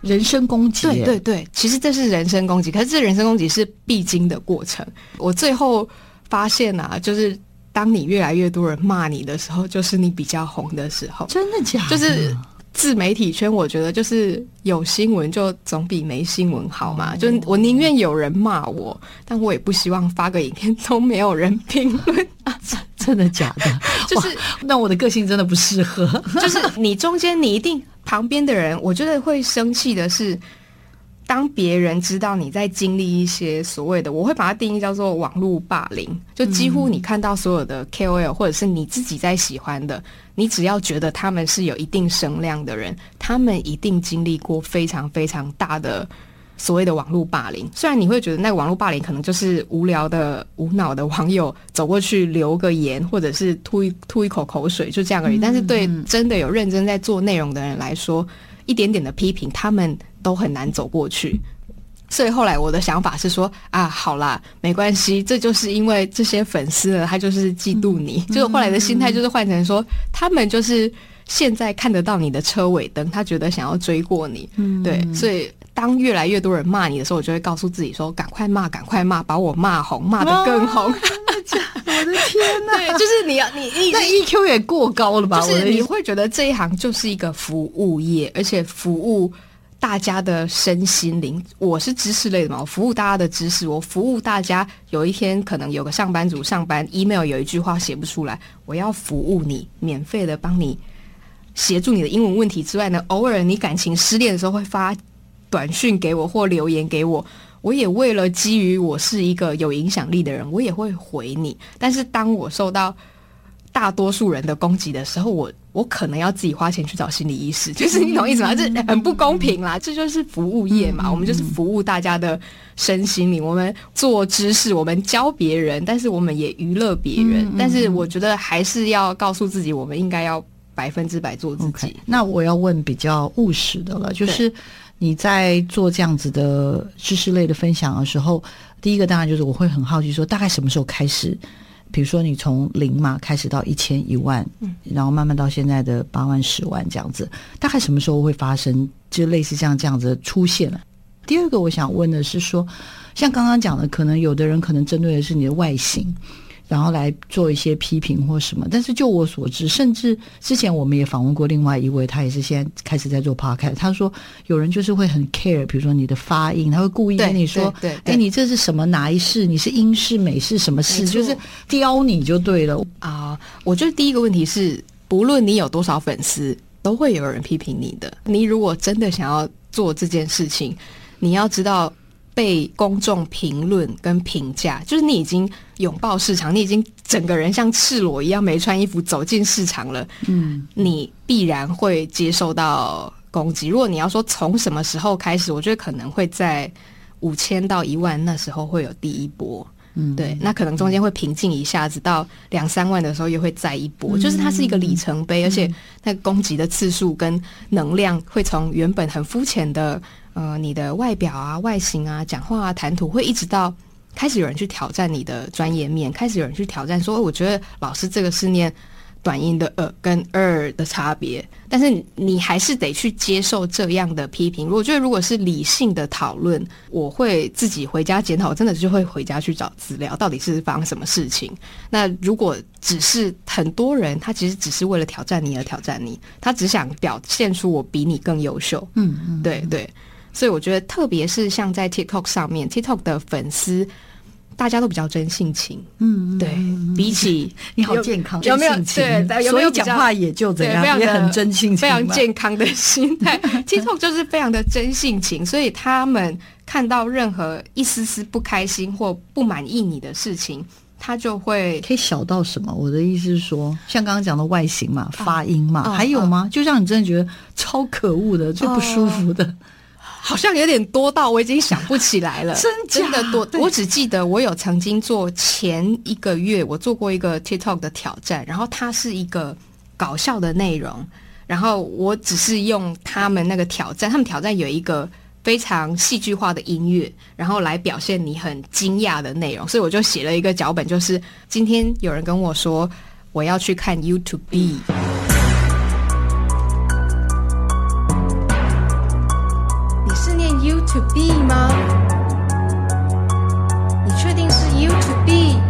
人身攻击，对对对，其实这是人身攻击，可是这人身攻击是必经的过程。我最后发现啊，就是当你越来越多人骂你的时候，就是你比较红的时候。真的假的？就是自媒体圈，我觉得就是有新闻就总比没新闻好嘛。哦、就我宁愿有人骂我，但我也不希望发个影片都没有人评论。<laughs> 真的假的？就是那我的个性真的不适合。就是你中间你一定。旁边的人，我觉得会生气的是，当别人知道你在经历一些所谓的，我会把它定义叫做网络霸凌。就几乎你看到所有的 KOL，或者是你自己在喜欢的，你只要觉得他们是有一定声量的人，他们一定经历过非常非常大的。所谓的网络霸凌，虽然你会觉得那个网络霸凌可能就是无聊的、无脑的网友走过去留个言，或者是吐一吐一口口水，就这样而已。但是对真的有认真在做内容的人来说，一点点的批评，他们都很难走过去。所以后来我的想法是说啊，好啦，没关系，这就是因为这些粉丝呢，他就是嫉妒你。就是后来的心态就是换成说，他们就是现在看得到你的车尾灯，他觉得想要追过你。对，所以。当越来越多人骂你的时候，我就会告诉自己说：“赶快骂，赶快骂，把我骂红，骂得更红。哦” <laughs> 我的天哪！对，就是你要你你那 EQ 也过高了吧？就是你会觉得这一行就是一个服务业，而且服务大家的身心灵。我是知识类的嘛，我服务大家的知识，我服务大家。有一天可能有个上班族上班，email 有一句话写不出来，我要服务你，免费的帮你协助你的英文问题之外呢，偶尔你感情失恋的时候会发。短讯给我或留言给我，我也为了基于我是一个有影响力的人，我也会回你。但是当我受到大多数人的攻击的时候，我我可能要自己花钱去找心理医师，<laughs> 就是你懂意思吗？这很不公平啦，这就是服务业嘛，我们就是服务大家的身心灵，我们做知识，我们教别人，但是我们也娱乐别人。但是我觉得还是要告诉自己，我们应该要百分之百做自己。Okay, 那我要问比较务实的了，就是。你在做这样子的知识类的分享的时候，第一个当然就是我会很好奇，说大概什么时候开始？比如说你从零嘛开始到一千一万，嗯，然后慢慢到现在的八万十万这样子，大概什么时候会发生？就类似像这样子的出现了。第二个我想问的是说，像刚刚讲的，可能有的人可能针对的是你的外形。然后来做一些批评或什么，但是就我所知，甚至之前我们也访问过另外一位，他也是现在开始在做 podcast。他说有人就是会很 care，比如说你的发音，他会故意跟你说：“对，哎，你这是什么哪一式？你是英式、美式什么式？就是刁你就对了啊。呃”我觉得第一个问题是，不论你有多少粉丝，都会有人批评你的。你如果真的想要做这件事情，你要知道。被公众评论跟评价，就是你已经拥抱市场，你已经整个人像赤裸一样没穿衣服走进市场了。嗯，你必然会接受到攻击。如果你要说从什么时候开始，我觉得可能会在五千到一万那时候会有第一波。嗯，对，那可能中间会平静一下子，到两三万的时候又会再一波。就是它是一个里程碑，而且那个攻击的次数跟能量会从原本很肤浅的。呃，你的外表啊、外形啊、讲话啊、谈吐，会一直到开始有人去挑战你的专业面，开始有人去挑战说，我觉得老师这个是念短音的呃跟呃的差别，但是你还是得去接受这样的批评。我觉得如果是理性的讨论，我会自己回家检讨，真的就会回家去找资料，到底是发生什么事情。那如果只是很多人，他其实只是为了挑战你而挑战你，他只想表现出我比你更优秀。嗯嗯，对对。所以我觉得，特别是像在 TikTok 上面，TikTok 的粉丝大家都比较真性情，嗯，对，比起 <laughs> 你好健康，有没有对？所以讲话也就怎样，也很真性情，非常健康的心态。<laughs> TikTok 就是非常的真性情，所以他们看到任何一丝丝不开心或不满意你的事情，他就会可以小到什么？我的意思是说，像刚刚讲的外形嘛、发音嘛，啊、还有吗？啊、就让你真的觉得超可恶的、最不舒服的。啊好像有点多到我已经想不起来了，<laughs> 真真的多。我只记得我有曾经做前一个月，我做过一个 TikTok 的挑战，然后它是一个搞笑的内容，然后我只是用他们那个挑战，他们挑战有一个非常戏剧化的音乐，然后来表现你很惊讶的内容，所以我就写了一个脚本，就是今天有人跟我说我要去看 YouTube。To be 吗？你确定是 You to be？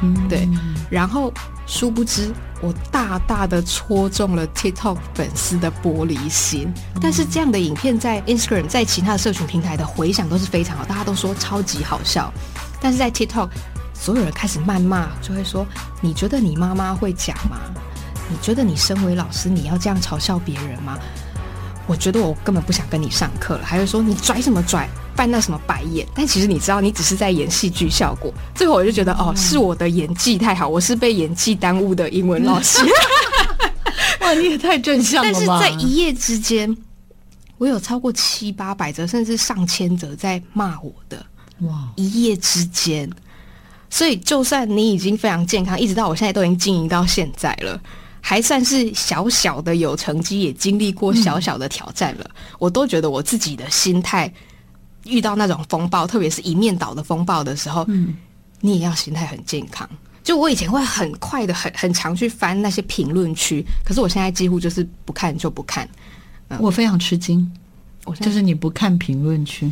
嗯，对。然后殊不知，我大大的戳中了 TikTok 粉丝的玻璃心。但是这样的影片在 Instagram、在其他的社群平台的回响都是非常好，大家都说超级好笑。但是在 TikTok，所有人开始谩骂，就会说：“你觉得你妈妈会讲吗？你觉得你身为老师，你要这样嘲笑别人吗？”我觉得我根本不想跟你上课了，还会说你拽什么拽，翻那什么白眼。但其实你知道，你只是在演戏剧效果。最后我就觉得，哦，是我的演技太好，我是被演技耽误的英文老师。<laughs> 哇，你也太正向了吧！但是在一夜之间，我有超过七八百则，甚至上千则在骂我的。哇！一夜之间，所以就算你已经非常健康，一直到我现在都已经经营到现在了。还算是小小的有成绩，也经历过小小的挑战了。嗯、我都觉得我自己的心态，遇到那种风暴，特别是一面倒的风暴的时候，嗯，你也要心态很健康。就我以前会很快的、很很常去翻那些评论区，可是我现在几乎就是不看就不看。嗯、我非常吃惊，我就是你不看评论区。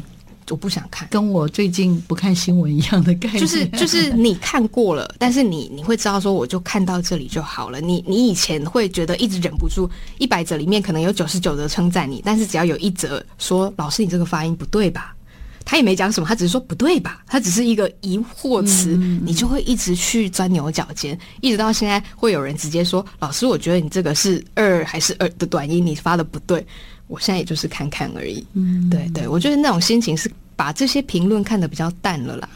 我不想看，跟我最近不看新闻一样的概念。就是 <laughs> 就是你看过了，但是你你会知道说，我就看到这里就好了。你你以前会觉得一直忍不住，一百则里面可能有九十九则称赞你，但是只要有一则说老师你这个发音不对吧，他也没讲什么，他只是说不对吧，他只是一个疑惑词，你就会一直去钻牛角尖，一直到现在会有人直接说老师，我觉得你这个是二还是二的短音，你发的不对。我现在也就是看看而已，嗯，对对，我觉得那种心情是把这些评论看得比较淡了啦。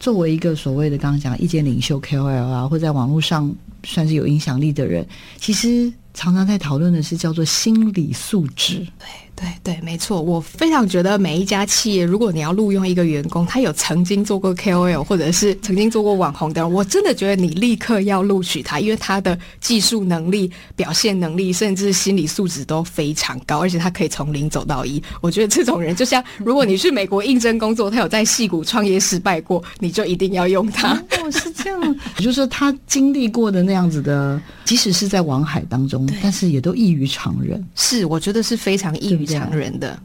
作为一个所谓的刚刚讲意见领袖 KOL 啊，或在网络上算是有影响力的人，其实常常在讨论的是叫做心理素质。对。对对，没错，我非常觉得每一家企业，如果你要录用一个员工，他有曾经做过 KOL 或者是曾经做过网红的，我真的觉得你立刻要录取他，因为他的技术能力、表现能力，甚至心理素质都非常高，而且他可以从零走到一。我觉得这种人，就像如果你去美国应征工作，他有在戏谷创业失败过，你就一定要用他。<laughs> 哦，是这样，也就是说他经历过的那样子的，即使是在网海当中，但是也都异于常人。是，我觉得是非常异于。强人的，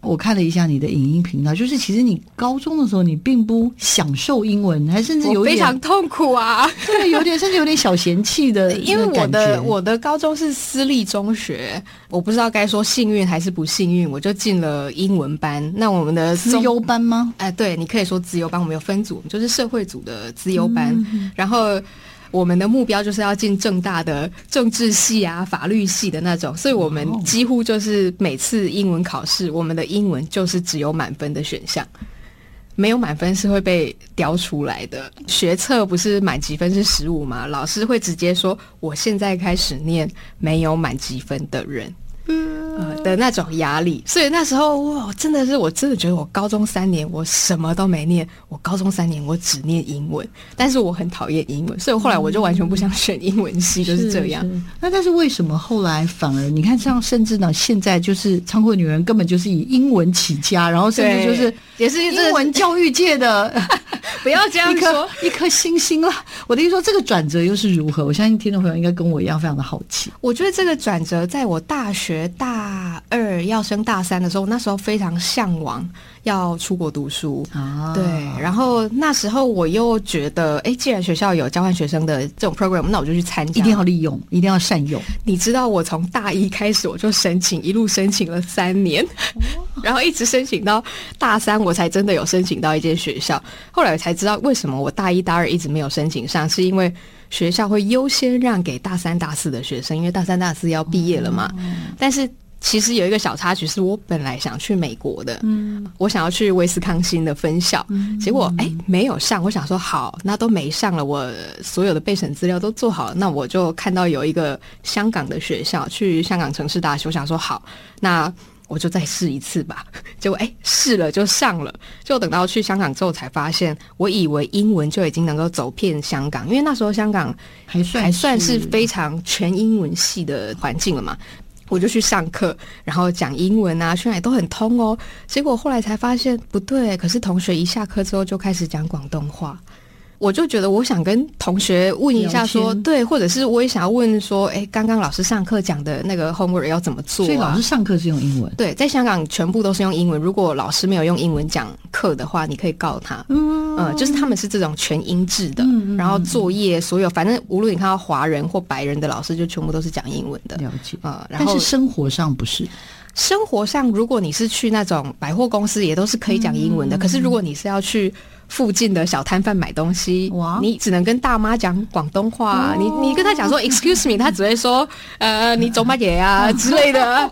我看了一下你的影音频道，就是其实你高中的时候你并不享受英文，还甚至有点非常痛苦啊，对，有点甚至有点小嫌弃的。<laughs> 因为我的我的高中是私立中学，我不知道该说幸运还是不幸运，我就进了英文班。那我们的资优班吗？哎，对，你可以说资优班。我们有分组，就是社会组的资优班，嗯、然后。我们的目标就是要进政大的政治系啊、法律系的那种，所以我们几乎就是每次英文考试，我们的英文就是只有满分的选项，没有满分是会被雕出来的。学测不是满级分是十五吗？老师会直接说：“我现在开始念没有满级分的人。”呃的那种压力，所以那时候哇，真的是我真的觉得我高中三年我什么都没念，我高中三年我只念英文，但是我很讨厌英文，所以后来我就完全不想选英文系，就是这样。那但是为什么后来反而你看像甚至呢，现在就是仓库女人根本就是以英文起家，然后甚至就是也是英文教育界的，<laughs> 不不要这样说，<laughs> 一颗星星了。我的意思说，这个转折又是如何？我相信听众朋友应该跟我一样非常的好奇。我觉得这个转折，在我大学大二要升大三的时候，那时候非常向往要出国读书啊。对，然后那时候我又觉得，哎，既然学校有交换学生的这种 program，那我就去参加，一定要利用，一定要善用。你知道，我从大一开始我就申请，一路申请了三年，<laughs> 然后一直申请到大三，我才真的有申请到一间学校。后来我才知道，为什么我大一大二一直没有申请上，是因为学校会优先让给大三大四的学生，因为大三大四要毕业了嘛。但是其实有一个小插曲，是我本来想去美国的，嗯，我想要去威斯康星的分校，结果哎没有上。我想说好，那都没上了，我所有的备审资料都做好了，那我就看到有一个香港的学校，去香港城市大学，我想说好，那。我就再试一次吧，<laughs> 结果哎，试了就上了，就等到去香港之后才发现，我以为英文就已经能够走遍香港，因为那时候香港还算还算是非常全英文系的环境了嘛，我就去上课，然后讲英文啊，虽然也都很通哦。结果后来才发现不对，可是同学一下课之后就开始讲广东话。我就觉得，我想跟同学问一下说，说对，或者是我也想要问说，哎，刚刚老师上课讲的那个 homework 要怎么做啊？所以老师上课是用英文？对，在香港全部都是用英文。如果老师没有用英文讲课的话，你可以告他。嗯，呃，就是他们是这种全英制的，嗯，然后作业所有，反正无论你看到华人或白人的老师，就全部都是讲英文的。了解啊，呃，然后但是生活上不是。生活上，如果你是去那种百货公司，也都是可以讲英文的。嗯，可是如果你是要去附近的小摊贩买东西，你只能跟大妈讲广东话。哦，你你跟他讲说 “excuse me”，他只会说呃，你走乜嘢啊 <laughs> 之类的，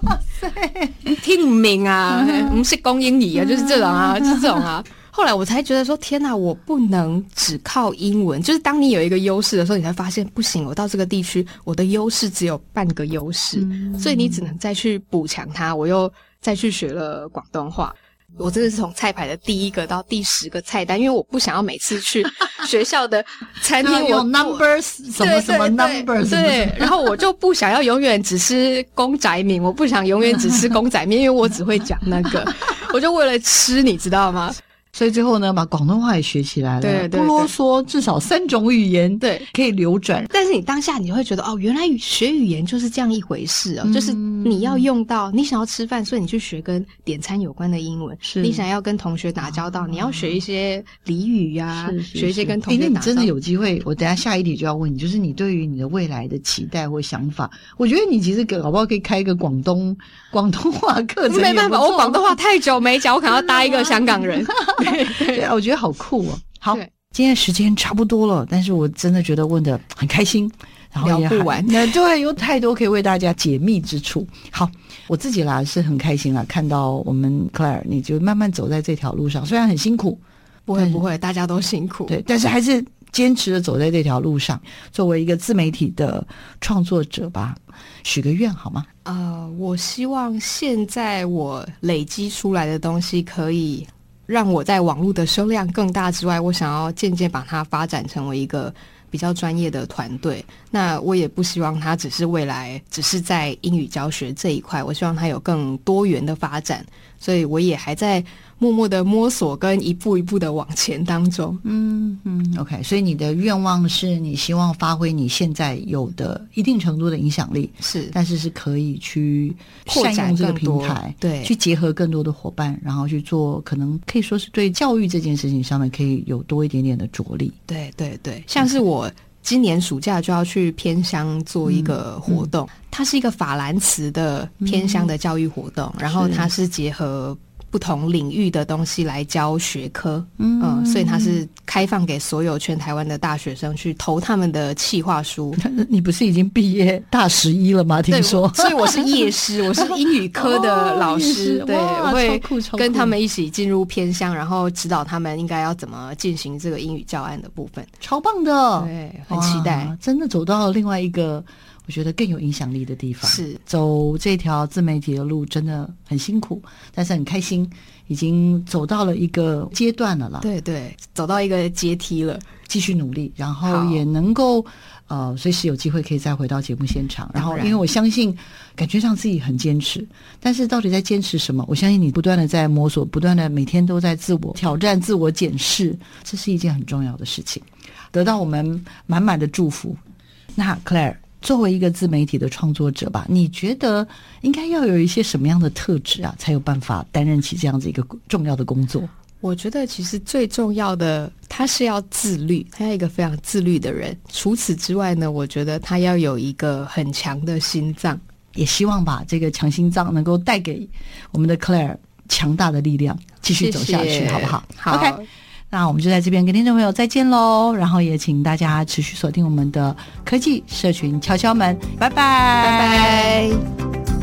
听唔明啊，<laughs> 唔识讲英语啊，就是这种啊，<laughs> 就是这种啊。后来我才觉得说，天哪，我不能只靠英文。就是当你有一个优势的时候，你才发现不行。我到这个地区，我的优势只有半个优势，嗯、所以你只能再去补强它。我又再去学了广东话。我真的是从菜牌的第一个到第十个菜单，因为我不想要每次去 <laughs> 学校的餐厅我，numbers 什么什么 numbers 对，然后我就不想要永远只吃公仔面，我不想永远只吃公仔面，因为我只会讲那个，<laughs> 我就为了吃，你知道吗？所以最后呢，把广东话也学起来了，对，对，不啰嗦，至少三种语言对可以流转。但是你当下你会觉得哦，原来学语言就是这样一回事哦，嗯、就是你要用到你想要吃饭，所以你去学跟点餐有关的英文；是你想要跟同学打交道，哦、你要学一些俚语呀、学一些跟同学打交道。那你真的有机会，我等下下一题就要问你，就是你对于你的未来的期待或想法，我觉得你其实搞不好可以开一个广东广东话课程。没办法，我广东话太久没讲，我可能要搭一个香港人。<laughs> 对 <laughs> 啊，我觉得好酷哦！好，今天时间差不多了，但是我真的觉得问的很开心，然后不完，那对，有太多可以为大家解密之处。好，我自己啦是很开心啦，看到我们 Claire，你就慢慢走在这条路上，虽然很辛苦，不会不会，大家都辛苦，对，但是还是坚持的走在这条路上。作为一个自媒体的创作者吧，许个愿好吗？呃，我希望现在我累积出来的东西可以。让我在网络的声量更大之外，我想要渐渐把它发展成为一个比较专业的团队。那我也不希望它只是未来只是在英语教学这一块，我希望它有更多元的发展。所以我也还在。默默的摸索跟一步一步的往前当中，嗯嗯，OK。所以你的愿望是你希望发挥你现在有的一定程度的影响力，是，但是是可以去善用这个平台，对，去结合更多的伙伴，然后去做可能可以说是对教育这件事情上面可以有多一点点的着力。对对对，像是我今年暑假就要去偏乡做一个活动，嗯嗯、它是一个法兰茨的偏乡的教育活动，嗯、然后它是结合。不同领域的东西来教学科，嗯，嗯，所以它是开放给所有全台湾的大学生去投他们的企划书。<laughs> 你不是已经毕业大十一了吗？听说，所以我是夜师，<laughs> 我是英语科的老师，哦、对，我会跟他们一起进入偏乡，然后指导他们应该要怎么进行这个英语教案的部分。超棒的，对，很期待，真的走到了另外一个。我觉得更有影响力的地方是走这条自媒体的路，真的很辛苦，但是很开心，已经走到了一个阶段了啦。对对，走到一个阶梯了，继续努力，然后也能够呃，随时有机会可以再回到节目现场。然后，因为我相信，感觉上自己很坚持，但是到底在坚持什么？我相信你不断的在摸索，不断的每天都在自我挑战、自我检视，这是一件很重要的事情，得到我们满满的祝福。那 Claire 作为一个自媒体的创作者吧，你觉得应该要有一些什么样的特质啊，才有办法担任起这样子一个重要的工作？我觉得其实最重要的，他是要自律，他要一个非常自律的人。除此之外呢，我觉得他要有一个很强的心脏，也希望把这个强心脏能够带给我们的 Claire 强大的力量，继续走下去，谢谢好不好？好，OK。那我们就在这边跟听众朋友再见喽，然后也请大家持续锁定我们的科技社群敲敲门，拜拜，拜拜。